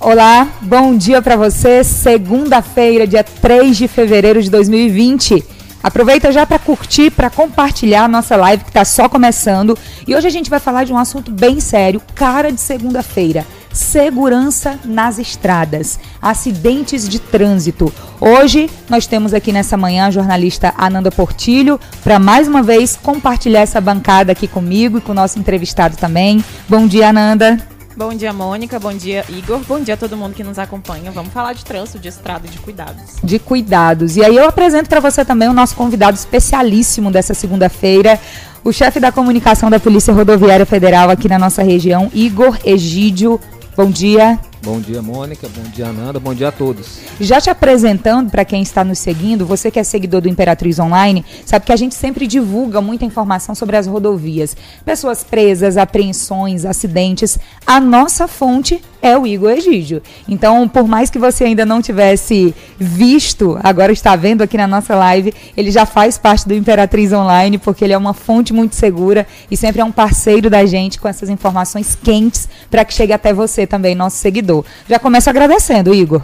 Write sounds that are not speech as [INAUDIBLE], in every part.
Olá, bom dia para você. Segunda-feira, dia 3 de fevereiro de 2020. Aproveita já para curtir, para compartilhar a nossa live que está só começando. E hoje a gente vai falar de um assunto bem sério, cara de segunda-feira. Segurança nas estradas, acidentes de trânsito. Hoje nós temos aqui nessa manhã a jornalista Ananda Portilho para mais uma vez compartilhar essa bancada aqui comigo e com o nosso entrevistado também. Bom dia, Ananda. Bom dia, Mônica. Bom dia, Igor. Bom dia a todo mundo que nos acompanha. Vamos falar de trânsito, de estrada e de cuidados. De cuidados. E aí eu apresento para você também o nosso convidado especialíssimo dessa segunda-feira, o chefe da comunicação da Polícia Rodoviária Federal aqui na nossa região, Igor Egídio. Bom dia. Bom dia, Mônica. Bom dia, Ananda. Bom dia a todos. Já te apresentando para quem está nos seguindo, você que é seguidor do Imperatriz Online, sabe que a gente sempre divulga muita informação sobre as rodovias. Pessoas presas, apreensões, acidentes. A nossa fonte é o Igor Egídio. Então, por mais que você ainda não tivesse visto, agora está vendo aqui na nossa live, ele já faz parte do Imperatriz Online, porque ele é uma fonte muito segura e sempre é um parceiro da gente com essas informações quentes para que chegue até você também, nosso seguidor. Já começo agradecendo, Igor.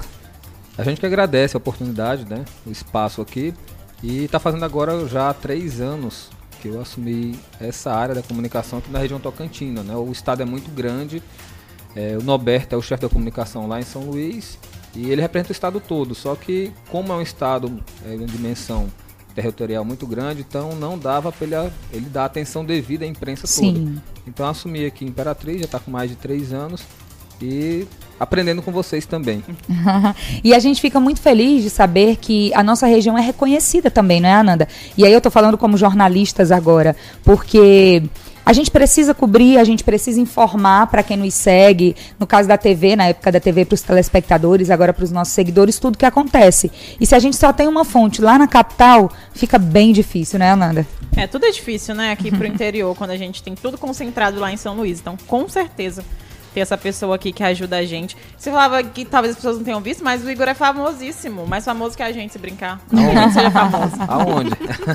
A gente que agradece a oportunidade, né? O espaço aqui. E está fazendo agora já há três anos que eu assumi essa área da comunicação aqui na região Tocantina. Né? O estado é muito grande. É, o Norberto é o chefe da comunicação lá em São Luís. E ele representa o estado todo. Só que, como é um estado é, de dimensão territorial muito grande, então não dava para ele, ele dar atenção devida à imprensa Sim. toda. Então assumi aqui Imperatriz, já está com mais de três anos e aprendendo com vocês também. [LAUGHS] e a gente fica muito feliz de saber que a nossa região é reconhecida também, não é, Ananda? E aí eu estou falando como jornalistas agora, porque a gente precisa cobrir, a gente precisa informar para quem nos segue, no caso da TV, na época da TV para os telespectadores, agora para os nossos seguidores, tudo que acontece. E se a gente só tem uma fonte lá na capital, fica bem difícil, né, Ananda? É, tudo é difícil, né, aqui para o interior, [LAUGHS] quando a gente tem tudo concentrado lá em São Luís. Então, com certeza, ter essa pessoa aqui que ajuda a gente. Você falava que talvez as pessoas não tenham visto, mas o Igor é famosíssimo. Mais famoso que a gente, se brincar. Aonde? [LAUGHS] seja famoso. Aonde?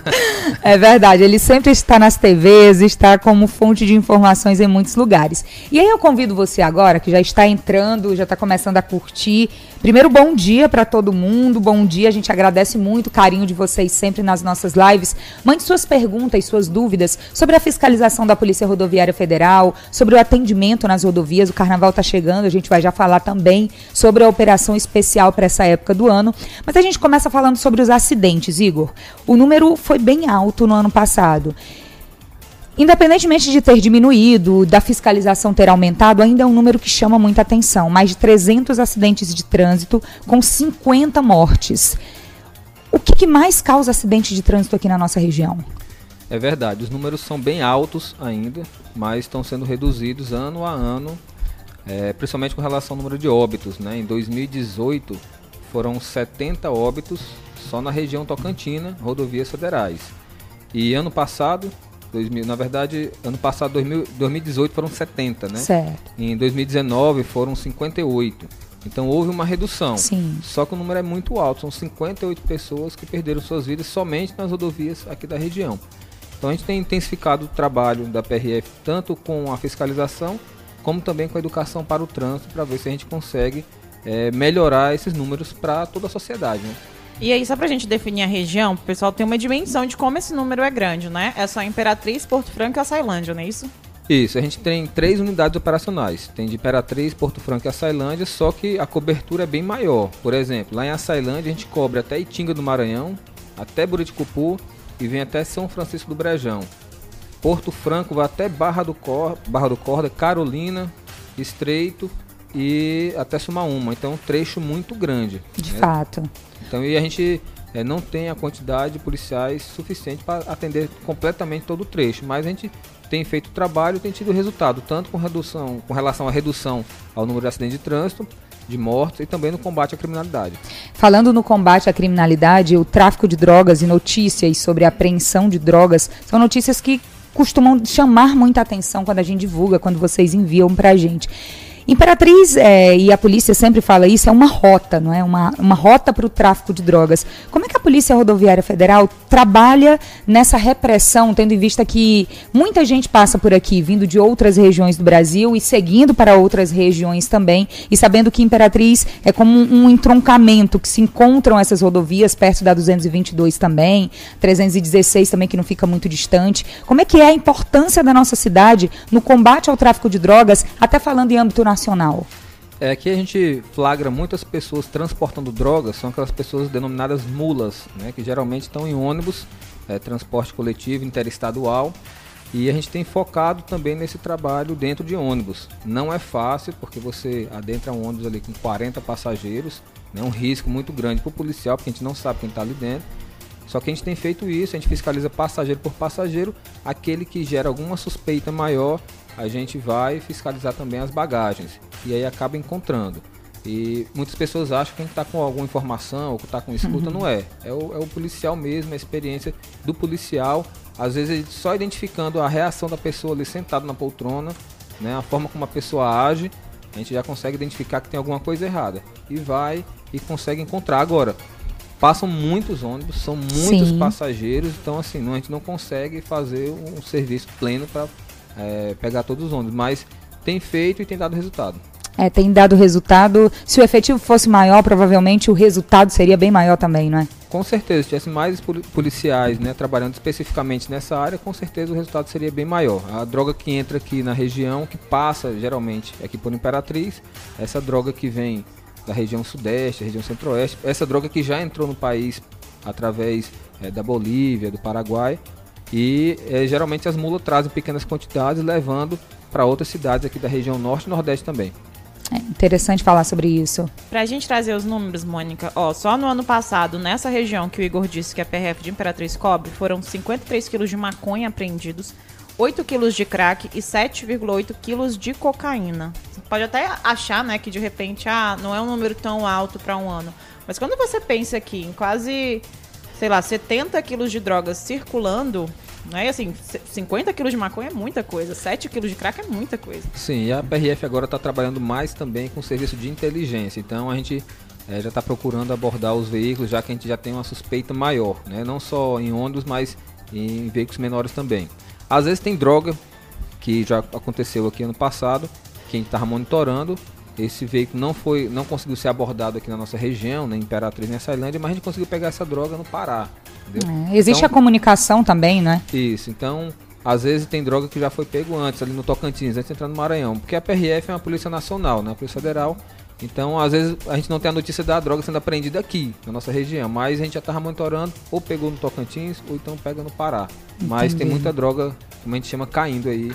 [LAUGHS] é verdade. Ele sempre está nas TVs, está como fonte de informações em muitos lugares. E aí eu convido você agora, que já está entrando, já está começando a curtir. Primeiro, bom dia para todo mundo. Bom dia. A gente agradece muito o carinho de vocês sempre nas nossas lives. Mande suas perguntas, suas dúvidas sobre a fiscalização da Polícia Rodoviária Federal, sobre o atendimento nas rodovias o carnaval está chegando, a gente vai já falar também sobre a operação especial para essa época do ano. Mas a gente começa falando sobre os acidentes, Igor. O número foi bem alto no ano passado. Independentemente de ter diminuído, da fiscalização ter aumentado, ainda é um número que chama muita atenção. Mais de 300 acidentes de trânsito com 50 mortes. O que, que mais causa acidente de trânsito aqui na nossa região? É verdade, os números são bem altos ainda, mas estão sendo reduzidos ano a ano é, principalmente com relação ao número de óbitos. Né? Em 2018 foram 70 óbitos só na região Tocantina, rodovias federais. E ano passado, 2000, na verdade, ano passado, 2000, 2018 foram 70, né? Certo. Em 2019 foram 58. Então houve uma redução. Sim. Só que o número é muito alto, são 58 pessoas que perderam suas vidas somente nas rodovias aqui da região. Então a gente tem intensificado o trabalho da PRF tanto com a fiscalização como também com a educação para o trânsito, para ver se a gente consegue é, melhorar esses números para toda a sociedade. Né? E aí, só para a gente definir a região, o pessoal tem uma dimensão de como esse número é grande, né? É só Imperatriz, Porto Franco e Açailândia, não é isso? Isso, a gente tem três unidades operacionais. Tem de Imperatriz, Porto Franco e Açailândia, só que a cobertura é bem maior. Por exemplo, lá em Açailândia a gente cobre até Itinga do Maranhão, até Buriticupu e vem até São Francisco do Brejão. Porto Franco vai até Barra do, Cor Barra do Corda, Carolina, Estreito e até Sumaúma. Então, um trecho muito grande. De né? fato. Então, e a gente é, não tem a quantidade de policiais suficiente para atender completamente todo o trecho, mas a gente tem feito trabalho tem tido resultado, tanto com, redução, com relação à redução ao número de acidentes de trânsito, de mortes e também no combate à criminalidade. Falando no combate à criminalidade, o tráfico de drogas e notícias sobre a apreensão de drogas são notícias que costumam chamar muita atenção quando a gente divulga, quando vocês enviam pra gente. Imperatriz, é, e a polícia sempre fala isso, é uma rota, não é? Uma, uma rota para o tráfico de drogas. Como é que a Polícia Rodoviária Federal trabalha nessa repressão, tendo em vista que muita gente passa por aqui, vindo de outras regiões do Brasil e seguindo para outras regiões também, e sabendo que Imperatriz é como um, um entroncamento, que se encontram essas rodovias perto da 222 também, 316 também, que não fica muito distante. Como é que é a importância da nossa cidade no combate ao tráfico de drogas, até falando em âmbito nacional? É que a gente flagra muitas pessoas transportando drogas, são aquelas pessoas denominadas mulas, né, que geralmente estão em ônibus, é, transporte coletivo interestadual, e a gente tem focado também nesse trabalho dentro de ônibus. Não é fácil, porque você adentra um ônibus ali com 40 passageiros, é né, um risco muito grande para o policial, porque a gente não sabe quem está ali dentro. Só que a gente tem feito isso, a gente fiscaliza passageiro por passageiro, aquele que gera alguma suspeita maior, a gente vai fiscalizar também as bagagens e aí acaba encontrando. E muitas pessoas acham que a gente está com alguma informação ou que está com escuta, uhum. não é. É o, é o, policial mesmo, a experiência do policial. Às vezes só identificando a reação da pessoa ali sentado na poltrona, né, a forma como a pessoa age, a gente já consegue identificar que tem alguma coisa errada. E vai e consegue encontrar. Agora, passam muitos ônibus, são muitos Sim. passageiros, então assim, não, a gente não consegue fazer um serviço pleno para é, pegar todos os ônibus, mas tem feito e tem dado resultado. É, tem dado resultado. Se o efetivo fosse maior, provavelmente o resultado seria bem maior também, não é? Com certeza, se tivesse mais policiais né, trabalhando especificamente nessa área, com certeza o resultado seria bem maior. A droga que entra aqui na região, que passa geralmente aqui por Imperatriz, essa droga que vem da região sudeste, região centro-oeste, essa droga que já entrou no país através é, da Bolívia, do Paraguai, e é, geralmente as mulas trazem pequenas quantidades, levando para outras cidades aqui da região norte e nordeste também. É interessante falar sobre isso. Para a gente trazer os números, Mônica, ó, só no ano passado, nessa região que o Igor disse que a PRF de Imperatriz cobre, foram 53 quilos de maconha apreendidos, 8 quilos de crack e 7,8 quilos de cocaína. Você pode até achar, né, que de repente, ah, não é um número tão alto para um ano. Mas quando você pensa aqui em quase, sei lá, 70 quilos de drogas circulando, né? Assim, 50 quilos de maconha é muita coisa, 7 quilos de crack é muita coisa. Sim, e a PRF agora está trabalhando mais também com serviço de inteligência. Então a gente é, já está procurando abordar os veículos, já que a gente já tem uma suspeita maior, né? não só em ônibus, mas em veículos menores também. Às vezes tem droga, que já aconteceu aqui ano passado, que a gente estava monitorando. Esse veículo não foi, não conseguiu ser abordado aqui na nossa região, nem Imperatriz, nem Sailândia, mas a gente conseguiu pegar essa droga no Pará. É, existe então, a comunicação também, né? Isso, então às vezes tem droga que já foi pego antes, ali no Tocantins, antes de entrar no Maranhão. Porque a PRF é uma polícia nacional, né? A Polícia Federal. Então, às vezes, a gente não tem a notícia da droga sendo apreendida aqui, na nossa região. Mas a gente já estava monitorando, ou pegou no Tocantins, ou então pega no Pará. Entendi. Mas tem muita droga, como a gente chama, caindo aí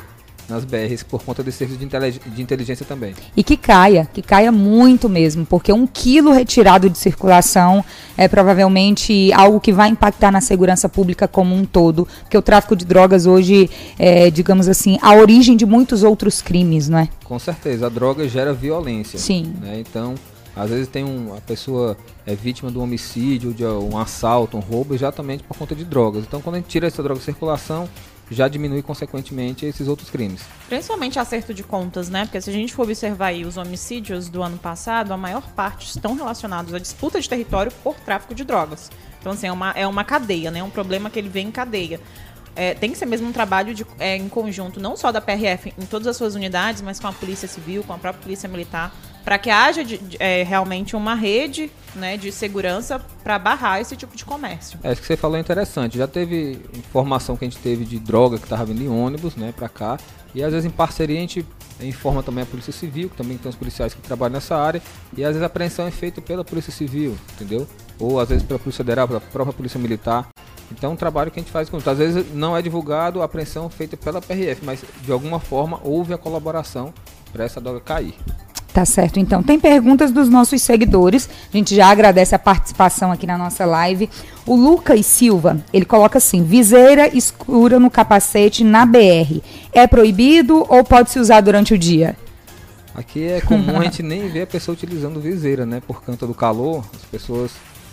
nas BRs por conta desse serviço de, inteligência também. E que caia, que caia muito mesmo, porque um quilo retirado de circulação é provavelmente algo que vai impactar na segurança pública como um todo, porque o tráfico de drogas hoje é, digamos assim, a origem de muitos outros crimes, não é? Com certeza, a droga gera violência. Sim. Né? Então, às vezes tem um, a pessoa é vítima de um homicídio, de um assalto, um roubo, exatamente por conta de drogas. Então, quando a gente tira essa droga de circulação, já diminui consequentemente esses outros crimes. Principalmente acerto de contas, né? Porque se a gente for observar aí os homicídios do ano passado, a maior parte estão relacionados à disputa de território por tráfico de drogas. Então, assim, é uma, é uma cadeia, né? Um problema que ele vem em cadeia. É, tem que ser mesmo um trabalho de, é, em conjunto, não só da PRF em todas as suas unidades, mas com a Polícia Civil, com a própria Polícia Militar, para que haja de, de, é, realmente uma rede né, de segurança para barrar esse tipo de comércio. É isso que você falou é interessante. Já teve informação que a gente teve de droga que estava vindo em ônibus né, para cá. E às vezes em parceria a gente informa também a Polícia Civil, que também tem os policiais que trabalham nessa área. E às vezes a apreensão é feita pela Polícia Civil, entendeu? Ou às vezes pela Polícia Federal, pela própria Polícia Militar. Então, é um trabalho que a gente faz com. Às vezes não é divulgado a apreensão feita pela PRF, mas de alguma forma houve a colaboração para essa droga cair. Tá certo, então. Tem perguntas dos nossos seguidores. A gente já agradece a participação aqui na nossa live. O Lucas Silva, ele coloca assim: viseira escura no capacete na BR. É proibido ou pode se usar durante o dia? Aqui é comum a gente nem ver a pessoa utilizando viseira, né? Por conta do calor, as pessoas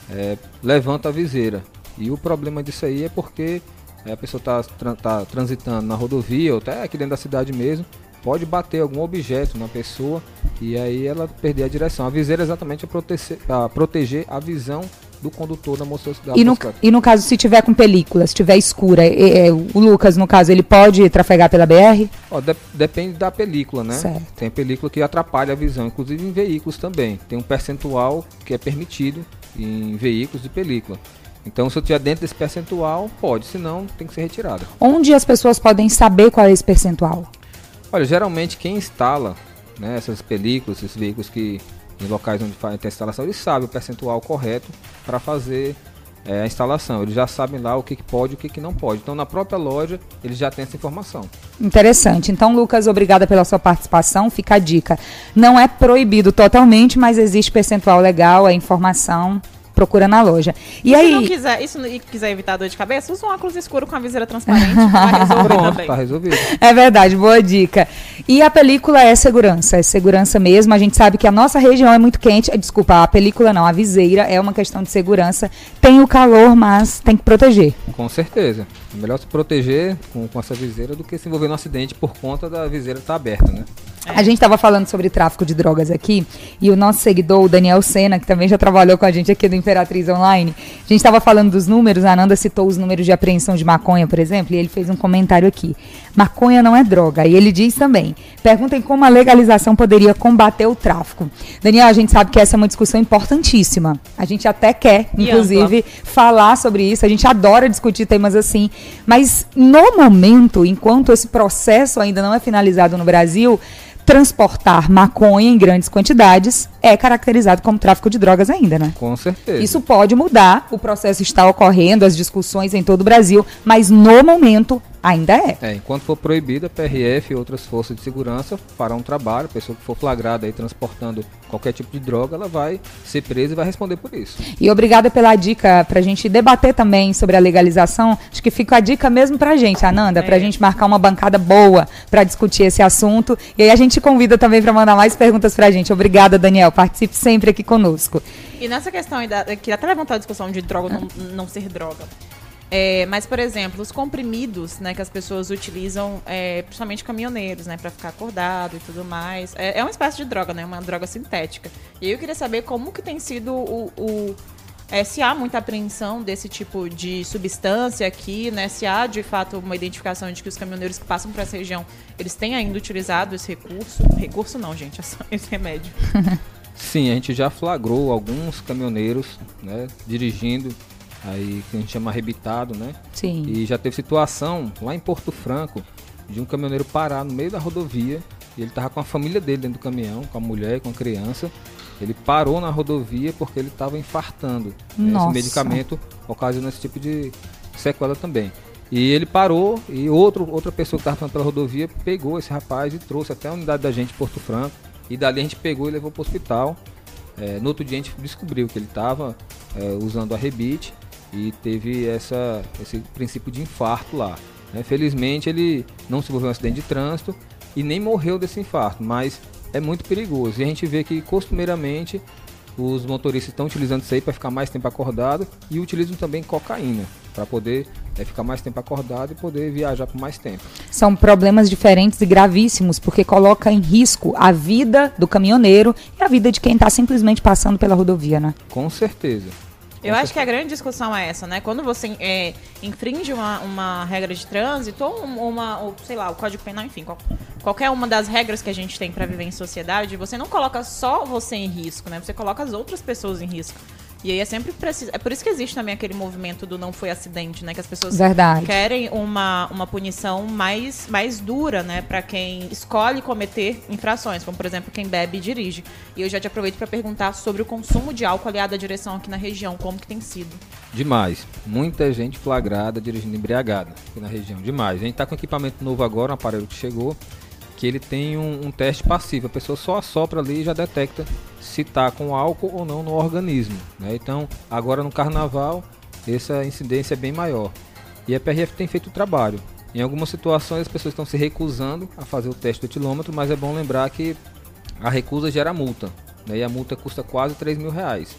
é, levantam a viseira. E o problema disso aí é porque a pessoa está tá transitando na rodovia ou até aqui dentro da cidade mesmo pode bater algum objeto na pessoa e aí ela perder a direção. A viseira é exatamente a, proteger, a proteger a visão do condutor da motocicleta. E no, e no caso, se tiver com película, se tiver escura, é, é, o Lucas, no caso, ele pode trafegar pela BR? Ó, de, depende da película, né? Certo. Tem película que atrapalha a visão, inclusive em veículos também. Tem um percentual que é permitido em veículos de película. Então, se eu estiver dentro desse percentual, pode, senão tem que ser retirada. Onde as pessoas podem saber qual é esse percentual? Olha, geralmente quem instala né, essas películas, esses veículos que em locais onde faz a instalação, eles sabem o percentual correto para fazer é, a instalação. Eles já sabem lá o que, que pode e o que, que não pode. Então, na própria loja, eles já têm essa informação. Interessante. Então, Lucas, obrigada pela sua participação. Fica a dica. Não é proibido totalmente, mas existe percentual legal, a informação procura na loja. E, se aí, não quiser, e se não quiser evitar dor de cabeça, usa um óculos escuro com a viseira transparente. Pronto, também. tá resolvido. É verdade, boa dica. E a película é segurança, é segurança mesmo. A gente sabe que a nossa região é muito quente. Eh, Desculpa, a película não, a viseira é uma questão de segurança. Tem o calor, mas tem que proteger. Com certeza. É melhor se proteger com, com essa viseira do que se envolver no acidente por conta da viseira estar aberta, né? A gente estava falando sobre tráfico de drogas aqui e o nosso seguidor, o Daniel Sena, que também já trabalhou com a gente aqui do Imperatriz Online, a gente estava falando dos números, a Ananda citou os números de apreensão de maconha, por exemplo, e ele fez um comentário aqui. Maconha não é droga. E ele diz também: perguntem como a legalização poderia combater o tráfico. Daniel, a gente sabe que essa é uma discussão importantíssima. A gente até quer, inclusive, falar sobre isso. A gente adora discutir temas assim. Mas no momento, enquanto esse processo ainda não é finalizado no Brasil, transportar maconha em grandes quantidades é caracterizado como tráfico de drogas ainda, né? Com certeza. Isso pode mudar, o processo está ocorrendo, as discussões em todo o Brasil, mas no momento ainda é. É, enquanto for proibida, a PRF e outras forças de segurança farão um trabalho. A pessoa que for flagrada aí transportando qualquer tipo de droga, ela vai ser presa e vai responder por isso. E obrigada pela dica pra gente debater também sobre a legalização. Acho que fica a dica mesmo pra gente, Ananda, É. pra gente marcar uma bancada boa pra discutir esse assunto. E aí a gente convida também pra mandar mais perguntas pra gente. Obrigada, Daniel. Participe sempre aqui conosco. E nessa questão, aí da- que até levantar a discussão de droga ou não, não ser droga. É, mas, por exemplo, os comprimidos né, que as pessoas utilizam, é, principalmente caminhoneiros, né, para ficar acordado e tudo mais, é, é uma espécie de droga, né, uma droga sintética. E eu queria saber como que tem sido o, o- é, se há muita apreensão desse tipo de substância aqui, né, se há de fato uma identificação de que os caminhoneiros que passam por essa região, eles têm ainda utilizado esse recurso. Recurso não, gente, [LAUGHS] é esse remédio. Sim, a gente já flagrou alguns caminhoneiros, né, dirigindo, aí que a gente chama arrebitado, né? Sim. E já teve situação lá em Porto Franco de um caminhoneiro parar no meio da rodovia e ele tava com a família dele dentro do caminhão, com a mulher, com a criança. Ele parou na rodovia porque ele estava infartando. né? Nossa. Esse medicamento ocasiona esse tipo de sequela também. E ele parou e outro, outra pessoa que estava passando pela rodovia pegou esse rapaz e trouxe até a unidade da gente Porto Franco. E dali a gente pegou e levou para o hospital. É, no outro dia a gente descobriu que ele estava usando a rebite e teve essa, esse princípio de infarto lá. né? Felizmente ele não se envolveu em um acidente de trânsito e nem morreu desse infarto, mas é muito perigoso. E a gente vê que costumeiramente os motoristas estão utilizando isso aí para ficar mais tempo acordado e utilizam também cocaína para poder é, ficar mais tempo acordado e poder viajar por mais tempo. São problemas diferentes e gravíssimos, porque coloca em risco a vida do caminhoneiro e a vida de quem está simplesmente passando pela rodovia, né? Com certeza. Eu acho que a grande discussão é essa, né? Quando você é, infringe uma, uma regra de trânsito ou um- uma, ou, sei lá, o Código Penal, enfim, qual- qualquer uma das regras que a gente tem pra viver em sociedade, você não coloca só você em risco, né? Você coloca as outras pessoas em risco. E aí é sempre preciso. É por isso que existe também aquele movimento do não foi acidente, né? Que as pessoas Verdade. querem uma, uma punição mais, mais dura, né, para quem escolhe cometer infrações, como por exemplo quem bebe e dirige. E eu já te aproveito para perguntar sobre o consumo de álcool aliado à direção aqui na região, como que tem sido? Demais. Muita gente flagrada dirigindo embriagada aqui na região. Demais. A gente está com equipamento novo agora, um aparelho que chegou, que ele tem um, um teste passivo. A pessoa só assopra ali e já detecta se está com álcool ou não no organismo. né? Então, agora no carnaval, essa incidência é bem maior. E a PRF tem feito o trabalho. Em algumas situações as pessoas estão se recusando a fazer o teste do etilômetro, mas é bom lembrar que a recusa gera multa. né? E a multa custa quase 3 mil reais.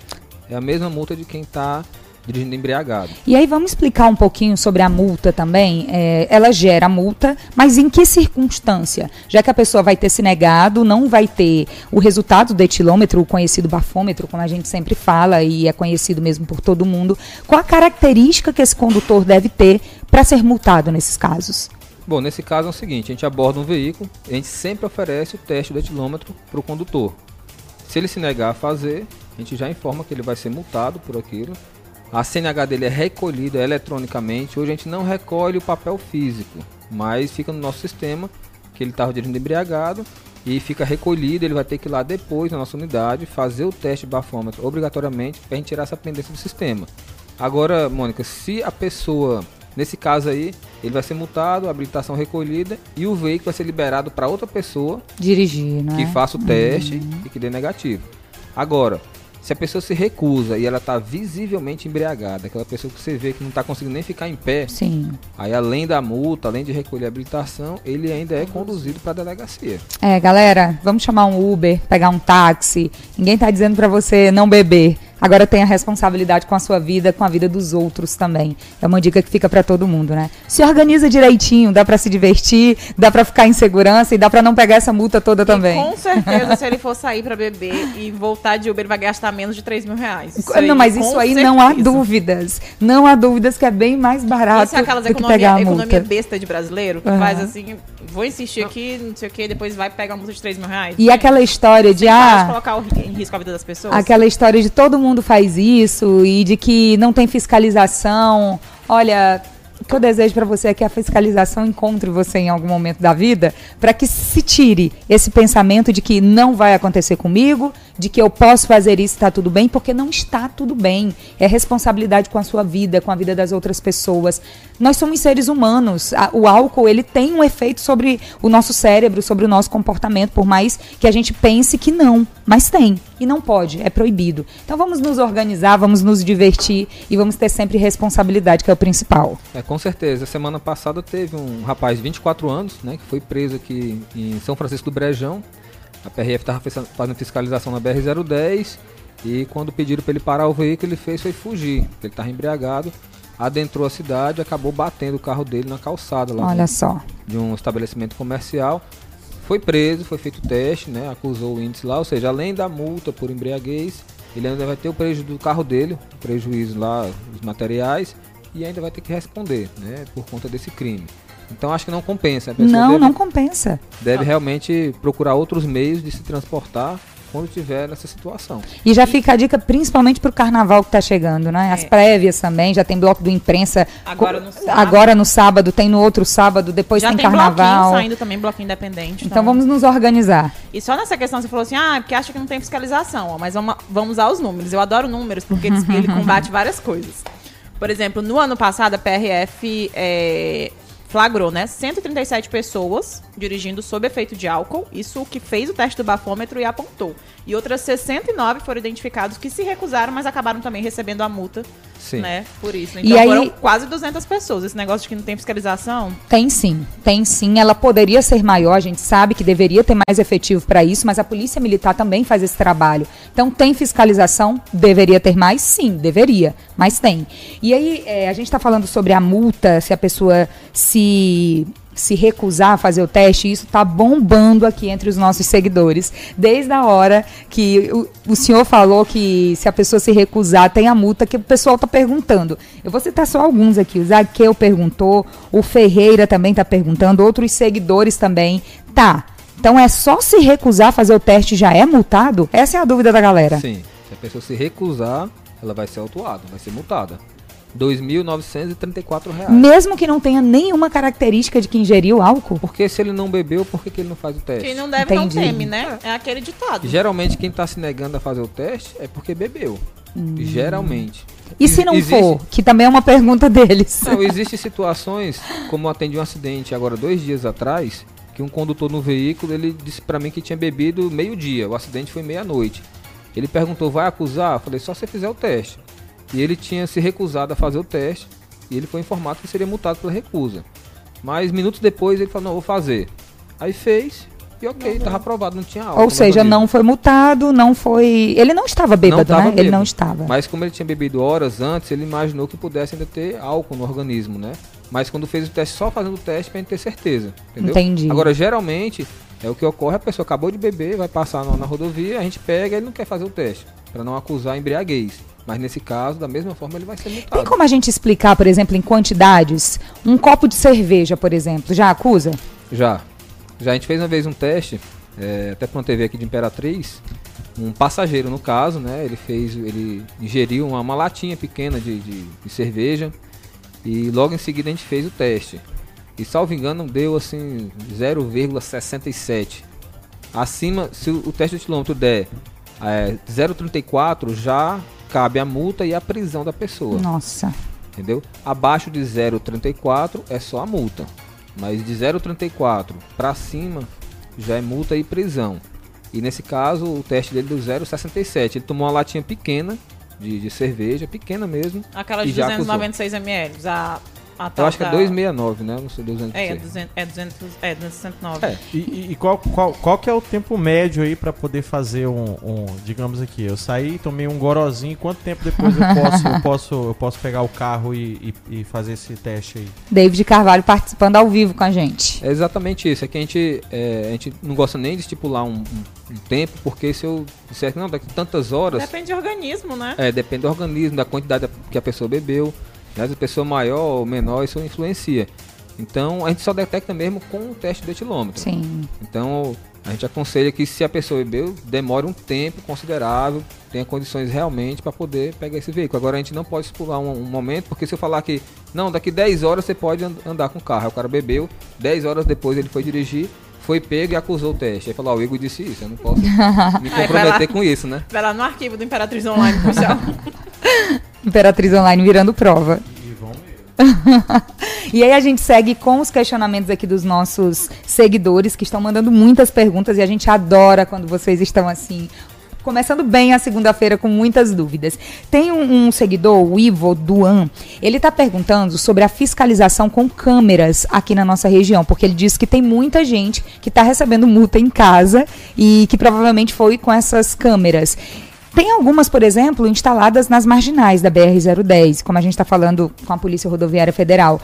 É a mesma multa de quem está dirigindo embriagado. E aí vamos explicar um pouquinho sobre a multa também. É, ela gera multa, mas em que circunstância? Já que a pessoa vai ter se negado, não vai ter o resultado do etilômetro, o conhecido bafômetro, como a gente sempre fala e é conhecido mesmo por todo mundo. Qual a característica que esse condutor deve ter para ser multado nesses casos? Bom, nesse caso é o seguinte, a gente aborda um veículo, a gente sempre oferece o teste do etilômetro para o condutor. Se ele se negar a fazer, a gente já informa que ele vai ser multado por aquilo a CNH dele é recolhida eletronicamente. Hoje a gente não recolhe o papel físico, mas fica no nosso sistema que ele estava dirigindo embriagado e fica recolhido. Ele vai ter que ir lá depois na nossa unidade fazer o teste de bafômetro obrigatoriamente para a gente tirar essa pendência do sistema. Agora, Mônica, se a pessoa, nesse caso aí, ele vai ser multado, a habilitação recolhida e o veículo vai ser liberado para outra pessoa dirigir, que é? faça o teste uhum. e que dê negativo. Agora, se a pessoa se recusa e ela está visivelmente embriagada, aquela pessoa que você vê que não está conseguindo nem ficar em pé, Sim. aí além da multa, além de recolher a habilitação, ele ainda é conduzido para a delegacia. É, galera, vamos chamar um Uber, pegar um táxi. Ninguém está dizendo para você não beber. Agora tem a responsabilidade com a sua vida, com a vida dos outros também. É uma dica que fica para todo mundo, né? Se organiza direitinho, dá para se divertir, dá para ficar em segurança e dá para não pegar essa multa toda e também. Com certeza, [LAUGHS] se ele for sair para beber e voltar de Uber, ele vai gastar menos de 3 mil reais. Isso não, mas isso aí certeza. não há dúvidas. Não há dúvidas que é bem mais barato isso é aquelas economia, pegar a multa. economia besta de brasileiro, que uhum. faz assim, vou insistir aqui, não sei o que, depois vai pegar uma multa de 3 mil reais. E aquela história de, ah... colocar em risco a vida das pessoas. Aquela história de todo mundo faz isso, isso e de que não tem fiscalização. Olha, o que eu desejo para você é que a fiscalização encontre você em algum momento da vida, para que se tire esse pensamento de que não vai acontecer comigo, de que eu posso fazer isso, está tudo bem, porque não está tudo bem. É responsabilidade com a sua vida, com a vida das outras pessoas. Nós somos seres humanos. O álcool, ele tem um efeito sobre o nosso cérebro, sobre o nosso comportamento, por mais que a gente pense que não, mas tem. E não pode, é proibido. Então vamos nos organizar, vamos nos divertir e vamos ter sempre responsabilidade, que é o principal. É, com certeza. Semana passada teve um rapaz de 24 anos, né, que foi preso aqui em São Francisco do Brejão a PRF estava fazendo fiscalização na BR-010 e quando pediram para ele parar o veículo, ele fez foi fugir. Ele estava embriagado, adentrou a cidade, acabou batendo o carro dele na calçada lá Olha só. de um estabelecimento comercial. Foi preso, foi feito o teste, né? Acusou o índice lá, ou seja, além da multa por embriaguez, ele ainda vai ter o prejuízo do carro dele, o prejuízo lá, os materiais, e ainda vai ter que responder, né? Por conta desse crime. Então acho que não compensa. não, não compensa. Deve realmente procurar outros meios de se transportar quando tiver nessa situação. E já fica a dica principalmente para o carnaval que está chegando, né? As é. prévias também, já tem bloco do imprensa. Agora no sábado. Agora no sábado, tem no outro sábado, depois já tem, tem carnaval. saindo também, bloco independente. Então, vamos nos organizar. E só nessa questão você falou assim, ah, porque acha que não tem fiscalização, ó, mas vamos, vamos usar os números. Eu adoro números, porque ele [LAUGHS] combate várias coisas. Por exemplo, no ano passado, a PRF é, flagrou, né, 137 pessoas dirigindo sob efeito de álcool, isso o que fez o teste do bafômetro e apontou. E outras 69 foram identificados que se recusaram, mas acabaram também recebendo a multa, sim. né, por isso. Então e foram aí, quase 200 pessoas. Esse negócio de que não tem fiscalização? Tem sim, tem sim. Ela poderia ser maior, a gente sabe que deveria ter mais efetivo para isso, mas a Polícia Militar também faz esse trabalho. Então tem fiscalização? Deveria ter mais? Sim, deveria, mas tem. E aí, é, a gente está falando sobre a multa, se a pessoa se se recusar a fazer o teste, isso está bombando aqui entre os nossos seguidores. Desde a hora que o, o, senhor falou que se a pessoa se recusar, tem a multa, que o pessoal está perguntando. Eu vou citar só alguns aqui. O Zaqueu perguntou, o Ferreira também está perguntando, outros seguidores também. Tá. Então é só se recusar a fazer o teste já é multado? Essa é a dúvida da galera. Sim. Se a pessoa se recusar, ela vai ser autuada, vai ser multada. 2.934 reais. Mesmo que não tenha nenhuma característica de que ingeriu álcool? Porque se ele não bebeu, por que, que ele não faz o teste? Quem não deve Entendi. não teme, né? É aquele ditado. Geralmente quem está se negando a fazer o teste é porque bebeu. Hum. Geralmente. E se não existe... for? Que também é uma pergunta deles. Não, existem situações, como eu atendi um acidente agora dois dias atrás, que um condutor no veículo, ele disse para mim que tinha bebido meio-dia. O acidente foi meia-noite. Ele perguntou, vai acusar? Eu falei, só se fizer o teste. E ele tinha se recusado a fazer o teste e ele foi informado que seria multado pela recusa. Mas minutos depois ele falou: não, vou fazer. Aí fez E ok, estava aprovado, não tinha álcool. Ou seja, não foi multado, não foi. Ele não estava bêbado, tava né? Ele bêbado. não estava. Mas como ele tinha bebido horas antes, ele imaginou que pudesse ainda ter álcool no organismo, né? Mas quando fez o teste, só fazendo o teste gente ter certeza, entendeu? Entendi. Agora, geralmente, é o que ocorre, a pessoa acabou de beber, vai passar na, na rodovia, a gente pega e ele não quer fazer o teste, pra não acusar embriaguez. Mas nesse caso, da mesma forma, ele vai ser multado. Tem como a gente explicar, por exemplo, em quantidades? Um copo de cerveja, por exemplo, já acusa? Já. Já a gente fez uma vez um teste, é, até pra uma TV aqui de Imperatriz, um passageiro no caso, né? Ele fez, ele ingeriu uma, uma latinha pequena de, de, de cerveja e logo em seguida a gente fez o teste. E salvo engano deu assim 0,67. Acima, se o o teste de quilômetro der é, 0,34, já cabe a multa e a prisão da pessoa Nossa. entendeu? Abaixo de 0,34 é só a multa, mas de 0,34 para cima já é multa e prisão. E nesse caso o teste dele deu 0,67. Ele tomou uma latinha pequena de, de cerveja, pequena mesmo. Aquela de já 296 ml. A, a Eu tal acho que é da- 269, né? Não sei, 200. É, 200, é, 200, é 269. É. E, e- qual, qual, qual que é o tempo médio aí pra poder fazer um, um, digamos aqui, eu saí, tomei um gorozinho, quanto tempo depois eu posso, eu posso, eu posso pegar o carro e, e- e fazer esse teste aí? David Carvalho participando ao vivo com a gente. É exatamente isso. É que a gente, é, a gente não gosta nem de estipular um, um- um tempo, porque se eu disser que não, daqui tantas horas. Depende do organismo, né? É, depende do organismo, da quantidade que a pessoa bebeu. Né? A pessoa maior ou menor, isso influencia. Então, a gente só detecta mesmo com o teste do etilômetro. Sim. Então, a gente aconselha que se a pessoa bebeu, demore um tempo considerável, tenha condições realmente para poder pegar esse veículo. Agora, a gente não pode pular um, um momento, porque se eu falar que, não, daqui 10 horas você pode and- andar com o carro. Aí o cara bebeu, 10 horas depois ele foi dirigir, foi pego e acusou o teste. Aí falou, o Igor disse isso, eu não posso [LAUGHS] me vai lá. comprometer com isso, né? Vai lá no arquivo do Imperatriz Online, puxar. [LAUGHS] Imperatriz Online virando prova. [LAUGHS] E aí a gente segue com os questionamentos aqui dos nossos seguidores que estão mandando muitas perguntas e a gente adora quando vocês estão assim. Começando bem a segunda-feira com muitas dúvidas. Tem um, um seguidor, o Ivo Duan, ele está perguntando sobre a fiscalização com câmeras aqui na nossa região, porque ele diz que tem muita gente que está recebendo multa em casa e que provavelmente foi com essas câmeras. Tem algumas, por exemplo, instaladas nas marginais da BR-010, como a gente está falando com a Polícia Rodoviária Federal.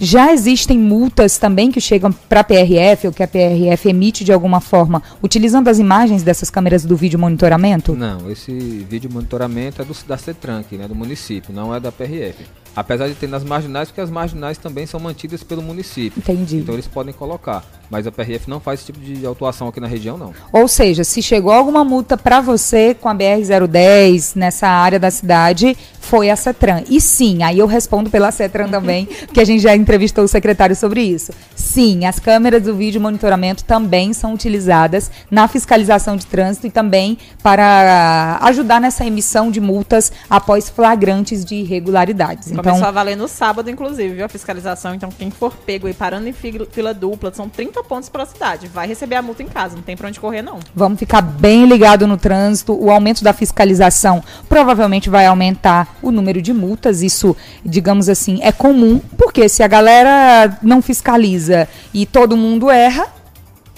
Já existem multas também que chegam para a PRF, ou que a PRF emite de alguma forma, utilizando as imagens dessas câmeras do vídeo monitoramento? Não, esse vídeo monitoramento é do, da CETRANC, né, do município, não é da PRF. Apesar de ter nas marginais, porque as marginais também são mantidas pelo município. Entendi. Então eles podem colocar. Mas a PRF não faz esse tipo de autuação aqui na região, não. Ou seja, se chegou alguma multa para você com a BR-010 nessa área da cidade, foi a CETRAN. E sim, aí eu respondo pela CETRAN também, [LAUGHS] porque a gente já entrevistou o secretário sobre isso. Sim, as câmeras do vídeo monitoramento também são utilizadas na fiscalização de trânsito e também para ajudar nessa emissão de multas após flagrantes de irregularidades. Então, Começou a valer no sábado, inclusive, viu? A fiscalização. Então, quem for pego e parando em fila, dupla, são 30 pontos pela cidade. Vai receber a multa em casa, não tem pra onde correr, não. Vamos ficar bem ligado no trânsito. O aumento da fiscalização provavelmente vai aumentar o número de multas. Isso, digamos assim, é comum, porque se a galera não fiscaliza e todo mundo erra,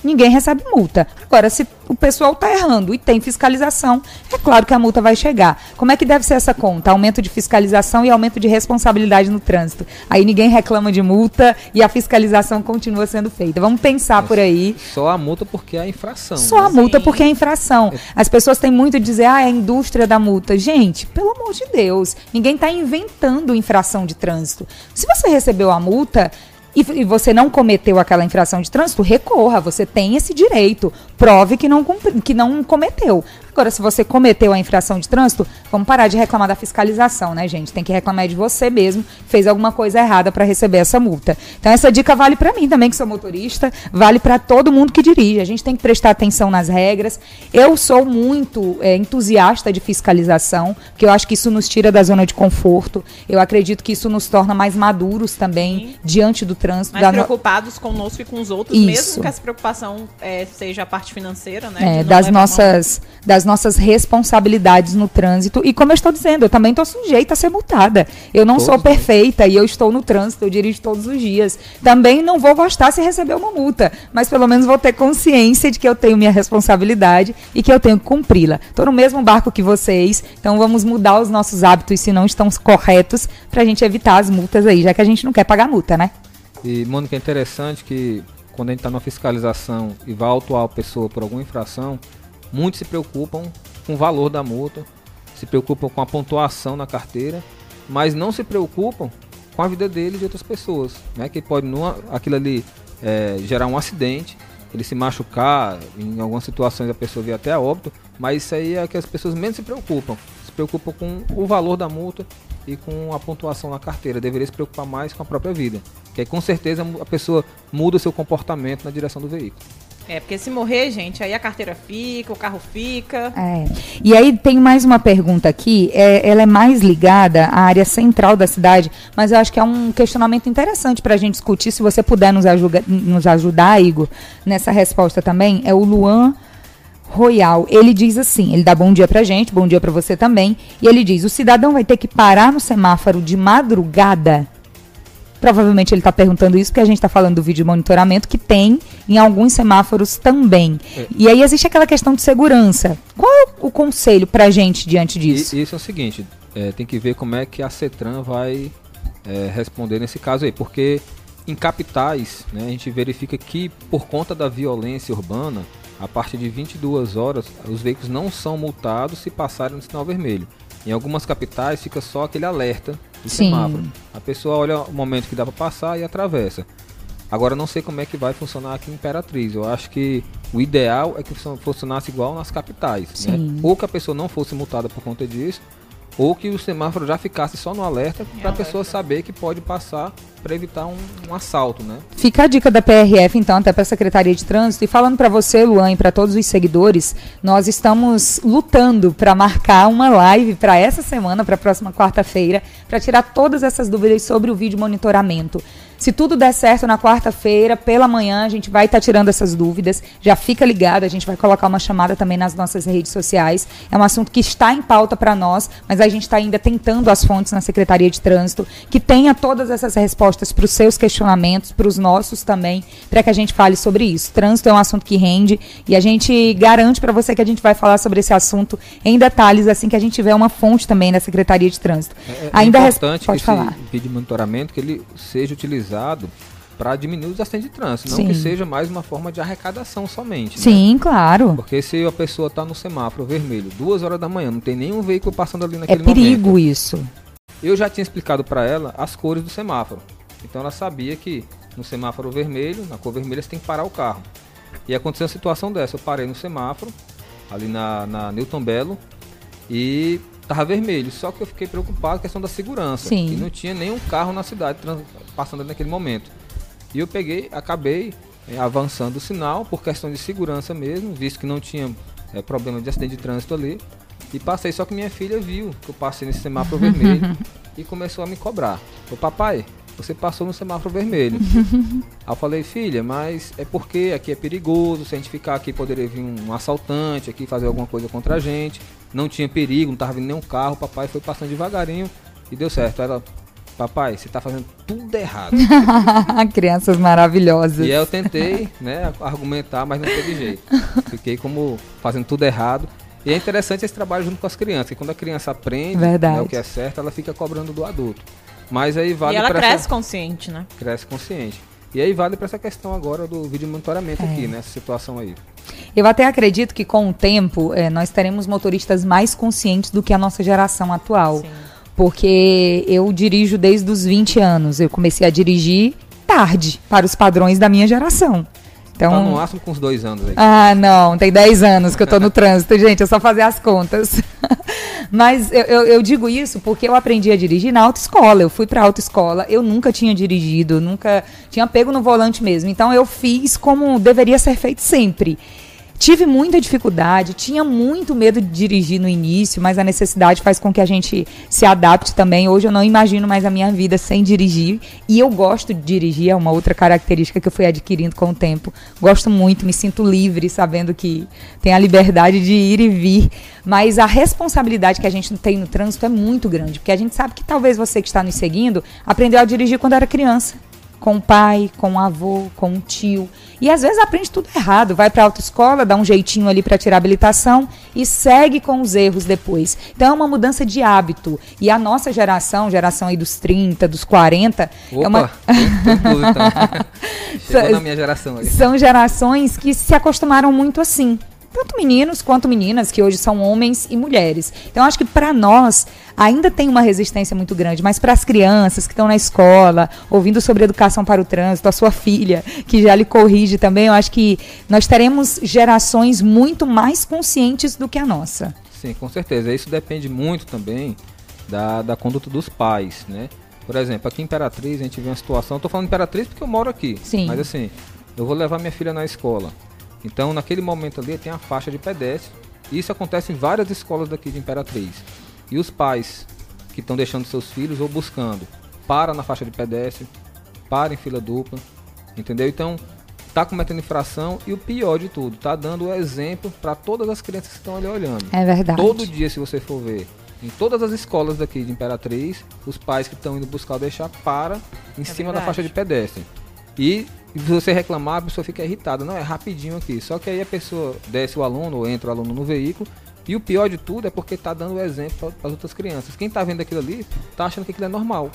ninguém recebe multa. Agora, se o pessoal está errando e tem fiscalização, é claro que a multa vai chegar. Como é que deve ser essa conta? Aumento de fiscalização e aumento de responsabilidade no trânsito. Aí ninguém reclama de multa e a fiscalização continua sendo feita. Vamos pensar por aí. Só a multa porque é a infração. Só a né? multa Sim. porque é infração. As pessoas têm muito de dizer, ah, é a indústria da multa. Gente, pelo amor de Deus, ninguém está inventando infração de trânsito. Se você recebeu a multa e, você não cometeu aquela infração de trânsito, recorra. Você tem esse direito. Prove que não, cumpri- que não cometeu. Agora, se você cometeu a infração de trânsito, vamos parar de reclamar da fiscalização, né, gente? Tem que reclamar de você mesmo, fez alguma coisa errada para receber essa multa. Então, essa dica vale para mim também, que sou motorista, vale para todo mundo que dirige. A gente tem que prestar atenção nas regras. Eu sou muito é, entusiasta de fiscalização, porque eu acho que isso nos tira da zona de conforto. Eu acredito que isso nos torna mais maduros também Sim. diante do trânsito. Mais da no- preocupados conosco e com os outros, Isso. mesmo que essa preocupação é, seja a parte financeira, né? É, das nossas, das nossas responsabilidades no trânsito. E como eu estou dizendo, eu também estou sujeita a ser multada. Eu não Todos sou perfeita e eu estou no trânsito, eu dirijo todos os dias. Também não vou gostar se receber uma multa, mas pelo menos vou ter consciência de que eu tenho minha responsabilidade e que eu tenho que cumpri-la. Estou no mesmo barco que vocês, então vamos mudar os nossos hábitos se não estão corretos para a gente evitar as multas aí, já que a gente não quer pagar multa, né? E, Mônica, é interessante que quando a gente está numa fiscalização e vai autuar a pessoa por alguma infração, muitos se preocupam com o valor da multa, se preocupam com a pontuação na carteira, mas não se preocupam com a vida dele e de outras pessoas, né? Que pode numa, aquilo ali é, gerar um acidente, ele se machucar, em algumas situações a pessoa vir até a óbito, mas isso aí é que as pessoas menos se preocupam. Se preocupam com o valor da multa e com a pontuação na carteira. Deveria se preocupar mais com a própria vida. Que aí com certeza a pessoa muda o seu comportamento na direção do veículo. É, porque se morrer, gente, aí a carteira fica, o carro fica. É. E aí tem mais uma pergunta aqui, é, ela é mais ligada à área central da cidade, mas eu acho que é um questionamento interessante para a gente discutir, se você puder nos, ajuda, nos ajudar, Igor, nessa resposta também, é o Luan Royal. Ele diz assim, ele dá bom dia pra gente, bom dia pra você também, e ele diz, o cidadão vai ter que parar no semáforo de madrugada Provavelmente ele está perguntando isso porque a gente está falando do vídeo monitoramento que tem em alguns semáforos também. É. E aí existe aquela questão de segurança. Qual é o conselho para a gente diante disso? E isso é o seguinte, é, tem que ver como é que a CETRAN vai é, responder nesse caso aí, porque em capitais, né, a gente verifica que por conta da violência urbana, a partir de 22 horas, os veículos não são multados se passarem no sinal vermelho. Em algumas capitais fica só aquele alerta do Sim. semáforo. A pessoa olha o momento que dá para passar e atravessa. Agora não sei como é que vai funcionar aqui em Imperatriz. Eu acho que o ideal é que fun- funcionasse igual nas capitais. Né? Ou que a pessoa não fosse multada por conta disso, ou que o semáforo já ficasse só no alerta para a pessoa saber que pode passar para evitar um, um assalto, né? Fica a dica da PRF, então, até para a Secretaria de Trânsito. E falando para você, Luan, e para todos os seguidores, nós estamos lutando para marcar uma live para essa semana, para a próxima quarta-feira, para tirar todas essas dúvidas sobre o vídeo monitoramento. Se tudo der certo na quarta-feira, pela manhã, a gente vai estar tirando essas dúvidas. Já fica ligado, a gente vai colocar uma chamada também nas nossas redes sociais. É um assunto que está em pauta para nós, mas a gente está ainda tentando as fontes na Secretaria de Trânsito, que tenha todas essas respostas para os seus questionamentos, para os nossos também, para que a gente fale sobre isso. Trânsito é um assunto que rende e a gente garante para você que a gente vai falar sobre esse assunto em detalhes assim que a gente tiver uma fonte também na Secretaria de Trânsito. É, é ainda res- importante pode que falar. esse vídeo de monitoramento que ele seja utilizado para diminuir os acidentes de trânsito, não Sim. que seja mais uma forma de arrecadação somente. né? Sim, claro. Porque se a pessoa está no semáforo vermelho, duas horas da manhã, não tem nenhum veículo passando ali É naquele perigo momento. isso. Eu já tinha explicado para ela as cores do semáforo. Então ela sabia que no semáforo vermelho, na cor vermelha, você tem que parar o carro. E aconteceu uma situação dessa. Eu parei no semáforo, ali na, na Newton Belo, e tava vermelho. Só que eu fiquei preocupado com a questão da segurança. Sim. E não tinha nenhum carro na cidade passando naquele momento. E eu peguei, acabei eh, avançando o sinal por questão de segurança mesmo, visto que não tinha eh, problema de acidente de trânsito ali. E passei, só que minha filha viu que eu passei nesse semáforo [LAUGHS] vermelho e começou a me cobrar. Ô papai, você passou no semáforo vermelho. [LAUGHS] Aí eu falei, filha, mas é porque aqui é perigoso, se a gente ficar aqui poderia vir um assaltante aqui fazer alguma coisa contra a gente. Não tinha perigo, não tava vindo nenhum carro, papai foi passando devagarinho e deu certo. Ela, papai, você tá fazendo tudo errado. [LAUGHS] Crianças maravilhosas. E aí eu tentei, né, argumentar, mas não teve jeito. Fiquei como fazendo tudo errado. E é interessante esse trabalho junto com as crianças, que quando a criança aprende Verdade. né, o que é certo, ela fica cobrando do adulto. Mas aí vale e ela cresce essa... consciente, né? cresce consciente. E aí vale para essa questão agora do vídeo monitoramento É. aqui, nessa situação aí. Eu até acredito que com o tempo eh, nós teremos motoristas mais conscientes do que a nossa geração atual. Sim. Porque eu dirijo desde os 20 anos. Eu comecei a dirigir tarde, para os padrões da minha geração. Então, Tá no máximo com uns dois anos aí. Ah, não, tem 10 anos que eu tô no [LAUGHS] trânsito, gente, é só fazer as contas. [LAUGHS] Mas eu, eu, eu digo isso porque eu aprendi a dirigir na autoescola. Eu fui pra autoescola, eu nunca tinha dirigido, nunca tinha pego no volante mesmo. Então eu fiz como deveria ser feito sempre. Tive muita dificuldade, tinha muito medo de dirigir no início, mas a necessidade faz com que a gente se adapte também. Hoje eu não imagino mais a minha vida sem dirigir. E eu gosto de dirigir, é uma outra característica que eu fui adquirindo com o tempo. Gosto muito, me sinto livre, sabendo que tem a liberdade de ir e vir. Mas a responsabilidade que a gente tem no trânsito é muito grande, porque a gente sabe que talvez você que está nos seguindo aprendeu a dirigir quando era criança com o pai, com o avô, com o tio. E às vezes aprende tudo errado, vai para a autoescola, dá um jeitinho ali para tirar a habilitação e segue com os erros depois. Então é uma mudança de hábito. E a nossa geração, geração aí dos 30, dos 40, Opa, é uma [LAUGHS] então. [LAUGHS] Chegou na minha geração aí. são gerações que se acostumaram muito assim. Tanto meninos quanto meninas, que hoje são homens e mulheres. Então, acho que para nós ainda tem uma resistência muito grande, mas para as crianças que estão na escola, ouvindo sobre educação para o trânsito, a sua filha, que já lhe corrige também, eu acho que nós teremos gerações muito mais conscientes do que a nossa. Sim, com certeza. Isso depende muito também da, da conduta dos pais, né? Por exemplo, aqui em Imperatriz a gente vê uma situação. Estou falando Imperatriz porque eu moro aqui. Sim. Mas assim, eu vou levar minha filha na escola. Então, naquele momento ali, tem a faixa de pedestre. Isso acontece em várias escolas daqui de Imperatriz. E os pais que estão deixando seus filhos ou buscando, para na faixa de pedestre, para em fila dupla, entendeu? Então, tá cometendo infração e o pior de tudo, tá dando o exemplo para todas as crianças que estão ali olhando. É verdade. Todo dia, se você for ver, em todas as escolas daqui de Imperatriz, os pais que estão indo buscar ou deixar para em cima da verdade. faixa de pedestre. E se você reclamar, a pessoa fica irritada. Não, é rapidinho aqui. Só que aí a pessoa desce o aluno ou entra o aluno no veículo. E o pior de tudo é porque tá dando o exemplo para as outras crianças. Quem tá vendo aquilo ali, tá achando que aquilo é normal.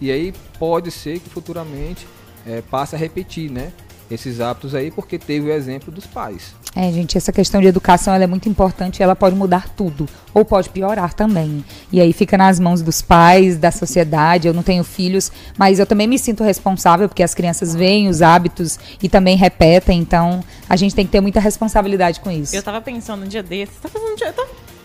E aí pode ser que futuramente eh, passe a repetir, né? Esses hábitos aí, porque teve o exemplo dos pais. É, gente, essa questão de educação ela é muito importante, ela pode mudar tudo, ou pode piorar também. E aí fica nas mãos dos pais, da sociedade. Eu não tenho filhos, mas eu também me sinto responsável, porque as crianças veem os hábitos e também repetem, então a gente tem que ter muita responsabilidade com isso. Eu tava pensando um dia desses, tá fazendo um dia,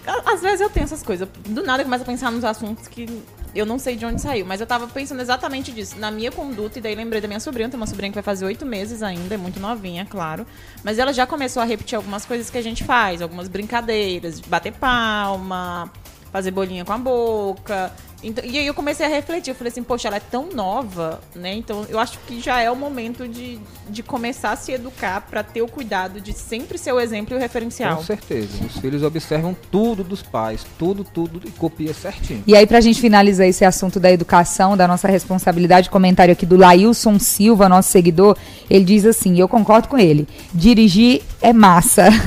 a- às vezes eu tenho essas coisas, do nada eu começo a pensar nos assuntos que eu não sei de onde saiu, mas eu tava pensando exatamente disso, na minha conduta, e daí lembrei da minha sobrinha, tem uma sobrinha que vai fazer oito meses ainda, é muito novinha, claro, mas ela já começou a repetir algumas coisas que a gente faz, algumas brincadeiras, de bater palma, fazer bolinha com a boca. Então, e aí eu comecei a refletir, eu falei assim, poxa, ela é tão nova, né? Então eu acho que já é o momento de, de começar a se educar pra ter o cuidado de sempre ser o exemplo e o referencial. Com certeza. Os filhos observam tudo dos pais, tudo, tudo e copia certinho. E aí, pra gente finalizar esse assunto da educação, da nossa responsabilidade, comentário aqui do Lailson Silva, nosso seguidor, ele diz assim, eu concordo com ele, dirigir é massa. [LAUGHS]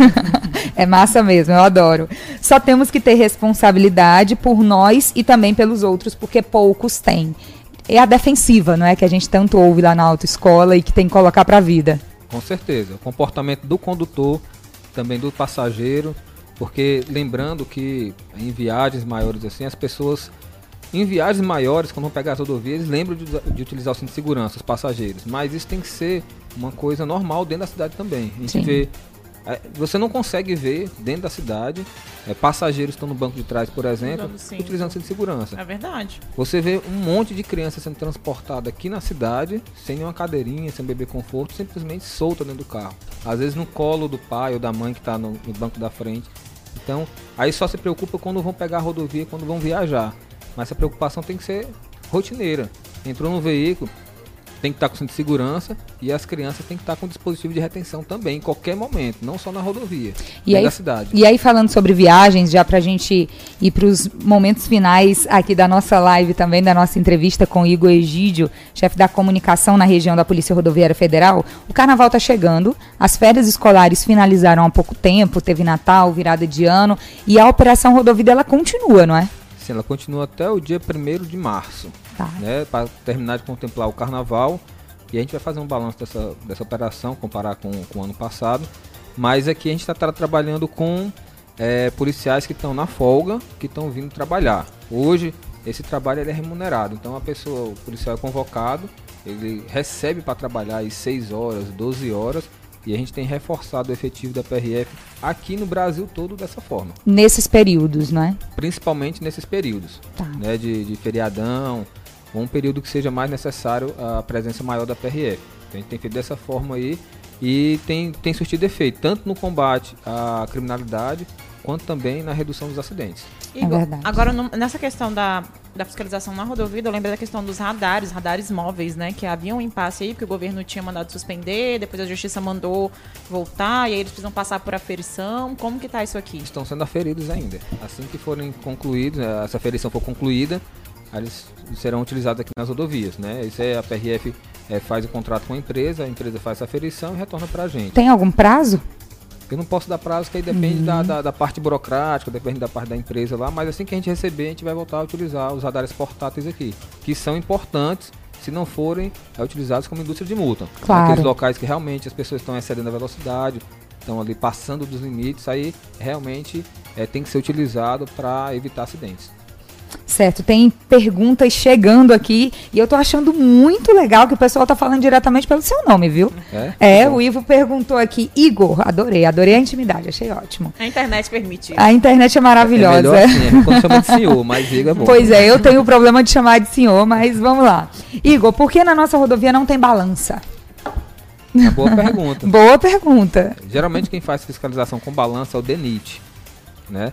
é massa mesmo, eu adoro. Só temos que ter responsabilidade por nós e também pelos outros, porque poucos têm. É a defensiva, não é? Que a gente tanto ouve lá na autoescola e que tem que colocar pra vida. Com certeza. O comportamento do condutor, também do passageiro, porque lembrando que em viagens maiores assim, as pessoas em viagens maiores, quando vão pegar as rodovias, eles lembram de, de utilizar o cinto de segurança, os passageiros. Mas isso tem que ser uma coisa normal dentro da cidade também. A gente Sim. vê. É, Você não consegue ver dentro da cidade é, passageiros que estão no banco de trás, por exemplo, utilizando cinto de segurança. É verdade. Você vê um monte de criança sendo transportada aqui na cidade, sem nenhuma cadeirinha, sem bebê conforto, simplesmente solta dentro do carro. Às vezes no colo do pai ou da mãe que está no, no banco da frente. Então, aí só se preocupa quando vão pegar a rodovia, quando vão viajar. Mas essa preocupação tem que ser rotineira. Entrou no veículo, tem que estar com cinto de segurança e as crianças têm que estar com dispositivo de retenção também, em qualquer momento, não só na rodovia, E aí, da cidade. e aí, falando sobre viagens, já pra gente ir pros momentos finais aqui da nossa live também, da nossa entrevista com Igor Egídio, chefe da comunicação na região da Polícia Rodoviária Federal, o carnaval tá chegando, as férias escolares finalizaram há pouco tempo, teve Natal, virada de ano, e a Operação Rodovida ela continua, não é? Sim, ela continua até o dia 1 de março. Tá. né, para terminar de contemplar o carnaval. E a gente vai fazer um balanço dessa, dessa operação, comparar com, com o ano passado. Mas aqui a gente está trabalhando com é, policiais que estão na folga, que estão vindo trabalhar. Hoje, esse trabalho é remunerado. Então, a pessoa, o policial é convocado, ele recebe para trabalhar aí 6 horas, 12 horas. E a gente tem reforçado o efetivo da PRF aqui no Brasil todo dessa forma Nesses períodos, não é? principalmente nesses períodos Tá. né, de, de feriadão, ou um período que seja mais necessário a presença maior da PRF. Então a gente tem feito dessa forma aí e tem, tem surtido efeito, tanto no combate à criminalidade, quanto também na redução dos acidentes. Igor, É verdade. Agora, no- nessa questão da, da fiscalização na rodovia, eu lembrei da questão dos radares, radares móveis, né? Que havia um impasse aí, porque o governo tinha mandado suspender, depois a justiça mandou voltar, e aí eles precisam passar por aferição. Como que tá isso aqui? Estão sendo aferidos ainda. Assim que forem concluídos, essa aferição for concluída, eles serão utilizados aqui nas rodovias, né? Isso é a PRF eh, faz o contrato com a empresa, a empresa faz essa aferição e retorna para a gente. Tem algum prazo? Eu não posso dar prazo, que aí depende da, da, da parte burocrática, depende da parte da empresa lá, mas assim que a gente receber, a gente vai voltar a utilizar os radares portáteis aqui, que são importantes se não forem é, utilizados como indústria de multa. Claro. Aqueles locais que realmente as pessoas estão excedendo a velocidade, estão ali passando dos limites, aí realmente é, tem que ser utilizado para evitar acidentes. Certo, tem perguntas chegando aqui e eu tô achando muito legal que o pessoal tá falando diretamente pelo seu nome, viu? É, É, o Ivo perguntou aqui, Igor, adorei, adorei a intimidade, achei ótimo. A internet permite. A internet é É maravilhosa. melhor assim, é quando chama de senhor, mas diga é bom. Pois é, eu tenho o problema de chamar de senhor, mas vamos lá. Igor, por que na nossa rodovia não tem balança? Uma boa pergunta. [LAUGHS] Boa pergunta. Geralmente quem faz fiscalização com balança é o DENIT, né?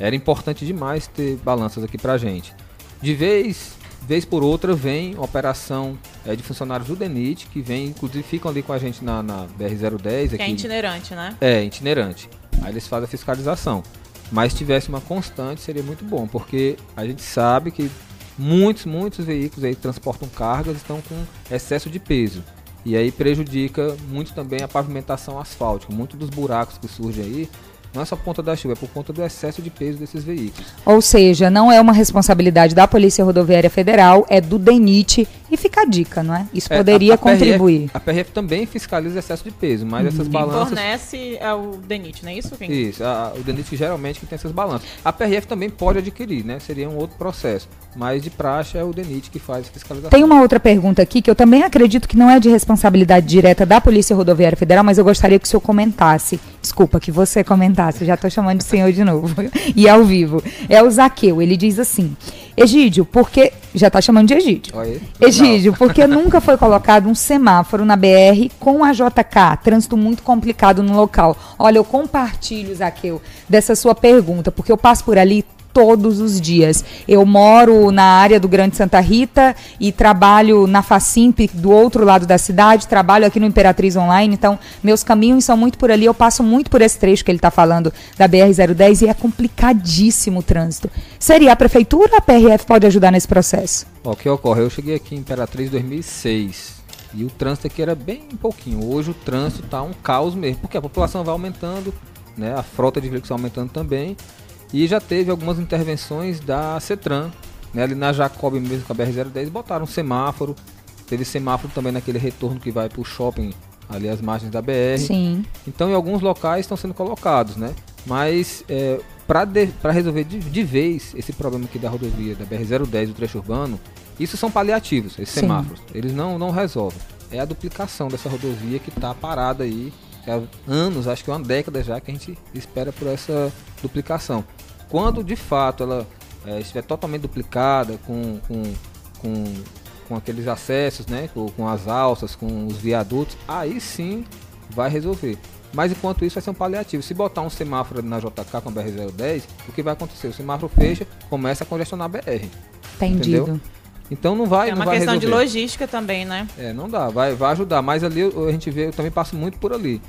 Era importante demais ter balanças aqui pra gente. De vez, vez por outra vem operação é, de funcionários do DENIT, que vem, inclusive ficam ali com a gente na, na BR-010 Que é itinerante, né? É, itinerante. Aí eles fazem a fiscalização. Mas se tivesse uma constante seria muito bom, porque a gente sabe que muitos, muitos veículos aí que transportam cargas estão com excesso de peso. E aí prejudica muito também a pavimentação asfáltica. Muitos dos buracos que surgem aí não é só por conta da chuva, é por conta do excesso de peso desses veículos. Ou seja, não é uma responsabilidade da Polícia Rodoviária Federal, é do DENIT e fica a dica, não é? Isso É, poderia a- a PRF contribuir. A PRF também fiscaliza excesso de peso, mas essas Quem balanças fornece é o DENIT, não é isso? Quem... Isso, a- o DENIT geralmente que tem essas balanças. A PRF também pode adquirir, né? Seria um outro processo. Mas de praxe é o DENIT que faz a fiscalização. Tem uma outra pergunta aqui que eu também acredito que não é de responsabilidade direta da Polícia Rodoviária Federal, mas eu gostaria que o senhor comentasse. Desculpa, que você comentasse, já estou chamando de senhor de novo. [LAUGHS] e ao vivo. É o Zaqueu, ele diz assim: Egídio, porque. Já está chamando de Egídio. Aí. Egídio, porque nunca foi colocado um semáforo na BR com a JK? Trânsito muito complicado no local. Olha, eu compartilho, Zaqueu, dessa sua pergunta, porque eu passo por ali todos os dias. Eu moro na área do Grande Santa Rita e trabalho na Facimp do outro lado da cidade, trabalho aqui no Imperatriz Online, então meus caminhos são muito por ali, eu passo muito por esse trecho que ele está falando da BR-010 e é complicadíssimo o trânsito. Seria a prefeitura ou a PRF pode ajudar nesse processo? O que ocorre? Eu cheguei aqui em Imperatriz em 2006 e o trânsito aqui era bem pouquinho. Hoje o trânsito tá um caos mesmo, porque a população vai aumentando, né? A frota de veículos vai aumentando também. E já teve algumas intervenções da Cetran, né? Ali na Jacob mesmo com a BR-010, botaram um semáforo. Teve semáforo também naquele retorno que vai pro shopping ali às margens da BR. Sim. Então, em alguns locais estão sendo colocados, né? Mas é, para resolver de, de vez esse problema aqui da rodovia, da BR-010, do trecho urbano, isso são paliativos, esses Sim. semáforos. Eles não, não resolvem. É a duplicação dessa rodovia que está parada aí há anos, acho que uma década já, que a gente espera por essa duplicação. Quando de fato ela é, estiver totalmente duplicada, com, com, com, com aqueles acessos, né, com, com as alças, com os viadutos, aí sim vai resolver. Mas enquanto isso vai ser um paliativo. Se botar um semáforo na JK com a BR-010, o que vai acontecer? O semáforo fecha, começa a congestionar a BR. Entendido. Entendeu? Então não vai, É não uma vai questão de resolver. logística também, né? É, não dá, vai, vai ajudar. Mas ali eu- a gente vê, eu também passo muito por ali.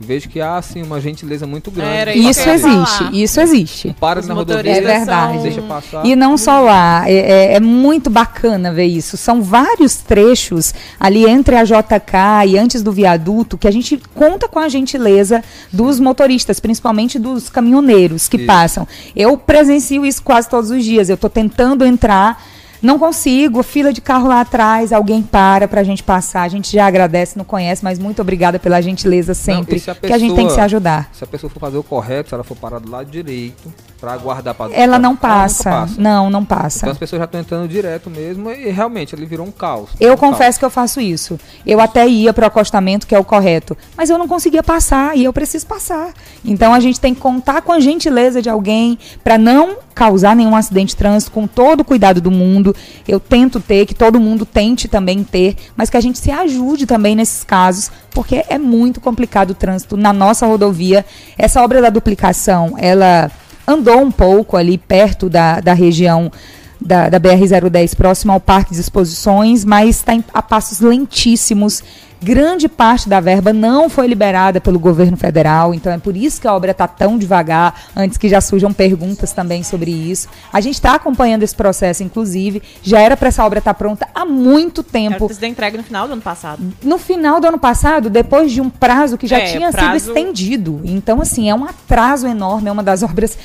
Vejo que há assim uma gentileza muito grande. Era isso existe, falar. isso existe. Para Os na rodovia, É verdade. deixa passar. E não só lá, é, é- é muito bacana ver isso. São vários trechos ali entre a JK e antes do viaduto que a gente conta com a gentileza dos motoristas, principalmente dos caminhoneiros que Isso. passam. Eu presencio isso quase todos os dias. Eu estou tentando entrar. Não consigo, fila de carro lá atrás, alguém para pra gente passar. A gente já agradece, não conhece, mas muito obrigada pela gentileza sempre. e se a que a gente tem que se pessoa- ajudar. Se a pessoa for fazer o correto, se ela for parar do lado direito, para aguardar para Ela não passa. passa. Não, não passa. Então as pessoas já estão entrando direto mesmo e realmente ele virou um caos. Eu um confesso que eu faço isso. Eu até ia para o acostamento, que é o correto, mas eu não conseguia passar e eu preciso passar. Então a gente tem que contar com a gentileza de alguém para não causar nenhum acidente de trânsito com todo o cuidado do mundo. Eu tento ter, que todo mundo tente também ter, mas que a gente se ajude também nesses casos, porque é muito complicado o trânsito na nossa rodovia. Essa obra da duplicação, ela andou um pouco ali perto da, da região da, da BR-010, próximo ao Parque de Exposições, mas está a passos lentíssimos. Grande parte da verba não foi liberada pelo governo federal, então é por isso que a obra está tão devagar, antes que já surjam perguntas também sobre isso. A gente está acompanhando esse processo, inclusive, já era para essa obra estar tá pronta há muito tempo. Era da entrega no final do ano passado. No final do ano passado, depois de um prazo que já é, tinha prazo... sido estendido. Então, assim, é um atraso enorme, é uma das obras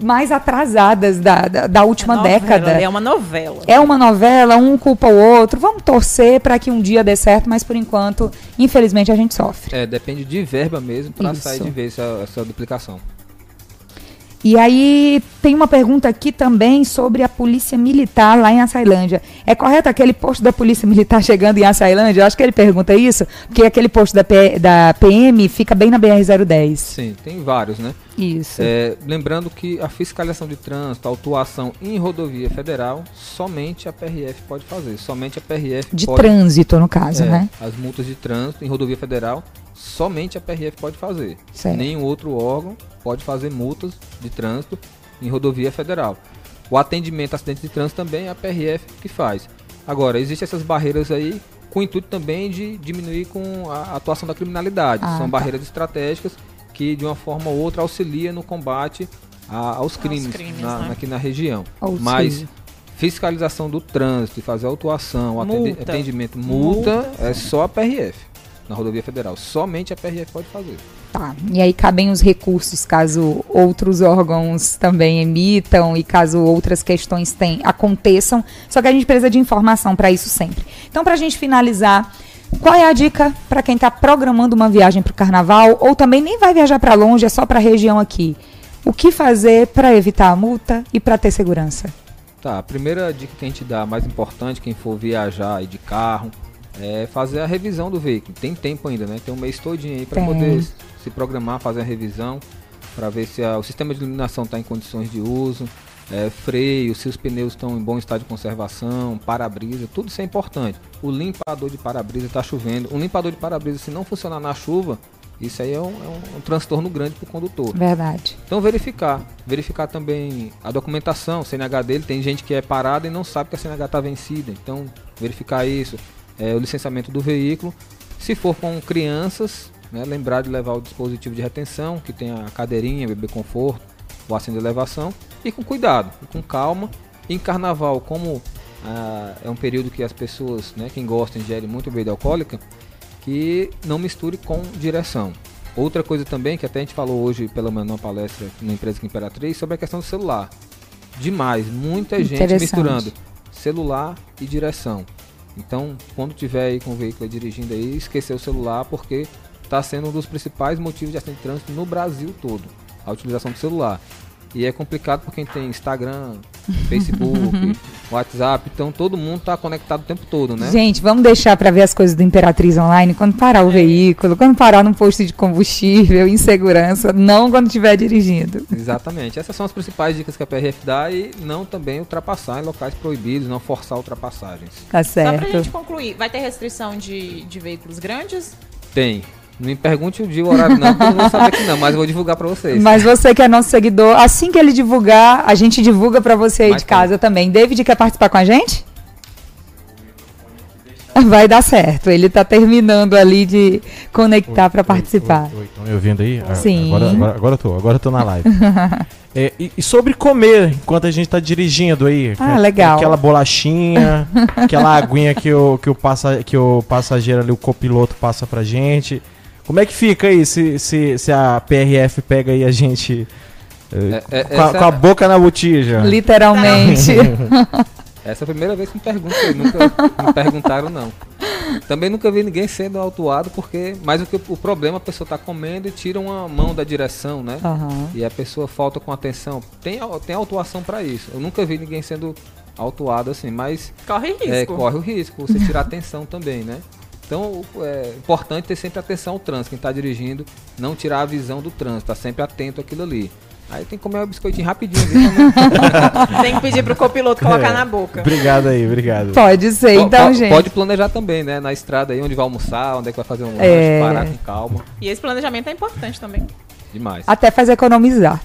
mais atrasadas da, da, da última é novela, década. É uma novela. É uma novela, um culpa o outro. Vamos torcer para que um dia dê certo, mas por enquanto, infelizmente, a gente sofre. É, depende de verba mesmo para sair de vez essa, essa duplicação. E aí tem uma pergunta aqui também sobre a polícia militar lá em Açailândia. É correto aquele posto da polícia militar [LAUGHS] chegando em Açailândia? Eu acho que ele pergunta isso, porque aquele posto da, P, da PM fica bem na BR-010. Sim, tem vários, né? Isso. É, lembrando que a fiscalização de trânsito, a autuação em rodovia federal, somente a PRF pode fazer. Somente a PRF De pode, trânsito, no caso, é, né? As multas de trânsito em rodovia federal, somente a PRF pode fazer. Certo. Nenhum outro órgão pode fazer multas de trânsito em rodovia federal. O atendimento a acidentes de trânsito também é a PRF que faz. Agora, existem essas barreiras aí com o intuito também de diminuir com a atuação da criminalidade. Ah, São tá. barreiras estratégicas que, de uma forma ou outra, auxilia no combate a, aos crimes, crimes na, né? aqui na região. Mas fiscalização do trânsito, fazer autuação, multa. atendimento, multa, multa, é só a PRF na rodovia federal. Somente a PRF pode fazer. Tá. E aí cabem os recursos caso outros órgãos também emitam e caso outras questões tem, aconteçam. Só que a gente precisa de informação para isso sempre. Então, para a gente finalizar, qual é a dica para quem está programando uma viagem para o carnaval ou também nem vai viajar para longe, é só para a região aqui? O que fazer para evitar a multa e para ter segurança? Tá, a primeira dica que a gente dá, mais importante, quem for viajar de carro, é fazer a revisão do veículo. Tem tempo ainda, né? Tem um mês todinho aí para poder se programar, fazer a revisão, para ver se a, o sistema de iluminação está em condições de uso, é, freio, se os pneus estão em bom estado de conservação, para-brisa, tudo isso é importante. O limpador de para-brisa está chovendo. Um limpador de para-brisa, se não funcionar na chuva, isso aí é um, é um, um transtorno grande para o condutor. Verdade. Então verificar. Verificar também a documentação, o CNH dele. Tem gente que é parada e não sabe que a CNH está vencida. Então verificar isso é, o licenciamento do veículo. Se for com crianças, né, lembrar de levar o dispositivo de retenção, que tem a cadeirinha, bebê conforto, o assento de elevação, e com cuidado, e com calma. Em carnaval, como ah, é um período que as pessoas, né, quem gosta, ingere muito bebida alcoólica, que não misture com direção. Outra coisa também, que até a gente falou hoje, pelo menos numa palestra na empresa Imperatriz, sobre a questão do celular. Demais, muita gente misturando celular e direção. Então, quando tiver aí com o veículo dirigindo aí, esquecer o celular porque está sendo um dos principais motivos de acidente de trânsito no Brasil todo, a utilização do celular. E é complicado para quem tem Instagram, Facebook, [LAUGHS] WhatsApp, então todo mundo está conectado o tempo todo, né? Gente, vamos deixar para ver as coisas do Imperatriz Online quando parar o é. veículo, quando parar num posto de combustível, em segurança, não quando estiver dirigindo. Exatamente. Essas são as principais dicas que a PRF dá e não também ultrapassar em locais proibidos, não forçar ultrapassagens. Tá certo. Só para a gente concluir, vai ter restrição de, de veículos grandes? Tem. Não me pergunte o dia o horário não, porque eu não vou saber que não, mas eu vou divulgar para vocês. Mas você que é nosso seguidor, assim que ele divulgar, a gente divulga para você aí mas de casa também. David quer participar com a gente? Vai dar certo. Ele está terminando ali de conectar para participar. Estão me ouvindo aí? Ah, Sim. Agora, agora, agora eu tô, agora eu tô na live. [LAUGHS] é, e, e, sobre comer enquanto a gente está dirigindo aí? Ah, legal. Aquela bolachinha, [LAUGHS] aquela aguinha que o, que, o passa, que o passageiro ali, o copiloto passa pra gente. Como é que fica aí se, se, se a PRF pega aí a gente eh, é, é, com, a, com, a, boca na botija? Literalmente. [LAUGHS] essa é a primeira vez que me perguntam, nunca me perguntaram não. Também nunca vi ninguém sendo autuado, porque. Mas o, que, o problema a pessoa está comendo e tira uma mão da direção, né? Aham. E a pessoa falta com atenção. Tem, tem autuação para isso. Eu nunca vi ninguém sendo autuado assim, mas Corre risco. é, corre o risco, você tirar atenção também, né? Então é importante ter sempre atenção ao trânsito, quem está dirigindo, não tirar a visão do trânsito, tá sempre atento àquilo ali. Aí tem que comer o biscoitinho rapidinho né? [LAUGHS] Tem que pedir pro copiloto colocar na boca. Obrigado aí, obrigado. Pode ser, então, po- gente. Pode planejar também, né? Na estrada aí, onde vai almoçar, onde é que vai fazer um lanche, É. parar com calma. E esse planejamento é importante também. Demais. Até faz economizar.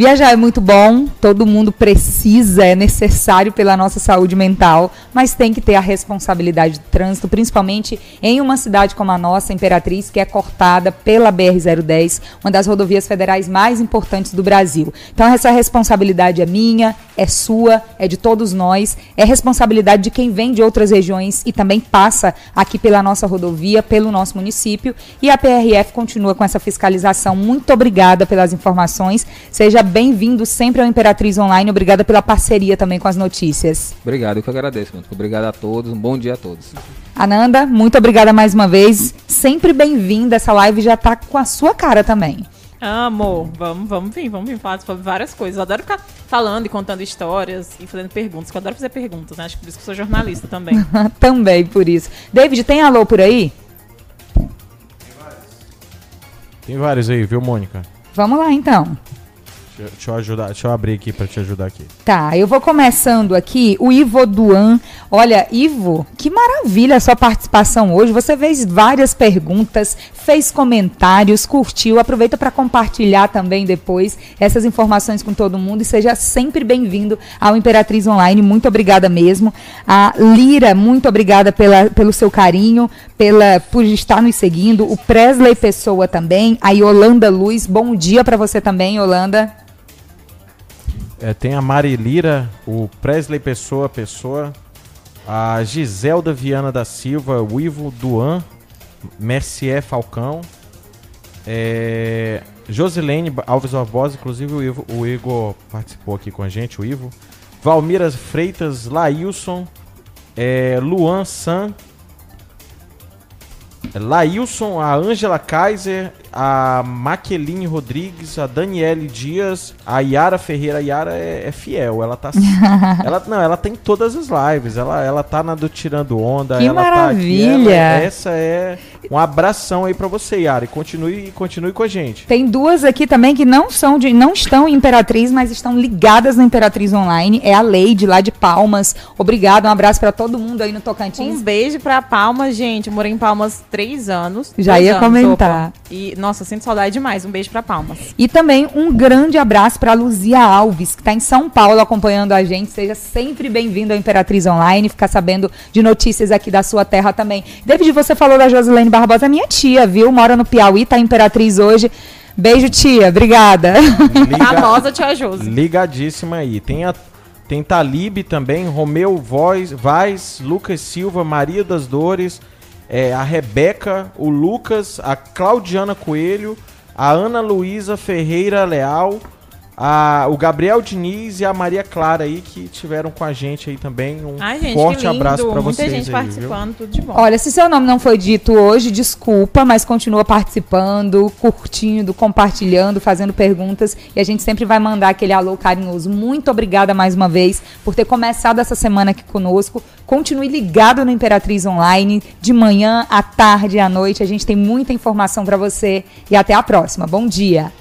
Viajar é muito bom, todo mundo precisa, é necessário pela nossa saúde mental, mas tem que ter a responsabilidade do trânsito, principalmente em uma cidade como a nossa, Imperatriz, que é cortada pela BR-010, uma das rodovias federais mais importantes do Brasil. Então essa responsabilidade é minha, é sua, é de todos nós, é responsabilidade de quem vem de outras regiões e também passa aqui pela nossa rodovia, pelo nosso município, e a PRF continua com essa fiscalização. Muito obrigada pelas informações. Seja bem-vindo sempre ao Imperatriz Online. Obrigada pela parceria também com as notícias. Obrigado, eu que agradeço, mano. Obrigado a todos, um bom dia a todos. Ananda, muito obrigada mais uma vez. Sempre bem-vinda. Essa live já tá com a sua cara também. Amo. Vamos, vamos vir, vamos vir falar sobre várias coisas. Eu adoro ficar falando e contando histórias e fazendo perguntas, eu adoro fazer perguntas, né? Acho que por isso que eu sou jornalista também. [LAUGHS] também por isso. David, tem alô por aí? Tem vários aí, viu, Mônica? Vamos lá então. Deixa, eu ajudar, deixa eu abrir aqui pra te ajudar aqui. Tá, eu vou começando aqui. O Ivo Duan. Olha, Ivo, que maravilha a sua participação hoje. Você fez várias perguntas, fez comentários, curtiu. Aproveita para compartilhar também depois essas informações com todo mundo e seja sempre bem-vindo ao Imperatriz Online. Muito obrigada mesmo. A Lira, muito obrigada pela, pelo seu carinho, pela por estar nos seguindo. O Presley Pessoa também. A Yolanda Luz, bom dia para você também, Yolanda. É, tem a Marilira, o Presley Pessoa Pessoa, a Giselda Viana da Silva, o Ivo Duan, Mercier Falcão, é, Josilene Alves Barbosa, inclusive o, Ivo- o Igor participou aqui com a gente, o Ivo. Valmira Freitas, Lailson, é, Luan San, Lailson, a Ângela Kaiser, a Maqueline Rodrigues, a Daniele Dias, a Yara Ferreira. A Yara é, é fiel, ela tá. [LAUGHS] ela, não, ela tem todas as lives. Ela, ela tá na do Tirando Onda. Que ela Tá aqui, maravilha! ela- essa é um abração aí pra você, Yara. E continue, continue com a gente. Tem duas aqui também que não são de, não estão em Imperatriz, mas estão ligadas na Imperatriz Online. É a Leide lá de Palmas. Obrigado, um abraço para todo mundo aí no Tocantins. Um beijo pra Palmas, gente. Eu morei em Palmas três anos. Já ia anos, comentar. opa. E, nossa, sinto saudade demais. Um beijo pra Palmas. E também um grande abraço para Luzia Alves, que está em São Paulo acompanhando a gente. Seja sempre bem-vindo ao Imperatriz Online, ficar sabendo de notícias aqui da sua terra também. David, você falou da Josilene Barbosa, minha tia, viu? Mora no Piauí, tá em Imperatriz hoje. Beijo, tia. Obrigada. Liga- Famosa Tia Josi. Ligadíssima aí. Tem a tem Talib também, Romeu Voz, Vaz, Lucas Silva, Maria das Dores, é, a Rebeca, o Lucas, a Claudiana Coelho, a Ana Luísa Ferreira Leal, a, o Gabriel Diniz e a Maria Clara aí que tiveram com a gente aí também. Um Ai, gente, forte abraço Muita vocês gente aí, viu? participando, tudo de bom. Olha, se seu nome não foi dito hoje, desculpa, mas continua participando, curtindo, compartilhando, fazendo perguntas e a gente sempre vai mandar aquele alô carinhoso. Muito obrigada mais uma vez por ter começado essa semana aqui conosco. Continue ligado no Imperatriz Online, de manhã, à tarde, à noite. A gente tem muita informação para você e até a próxima. Bom dia.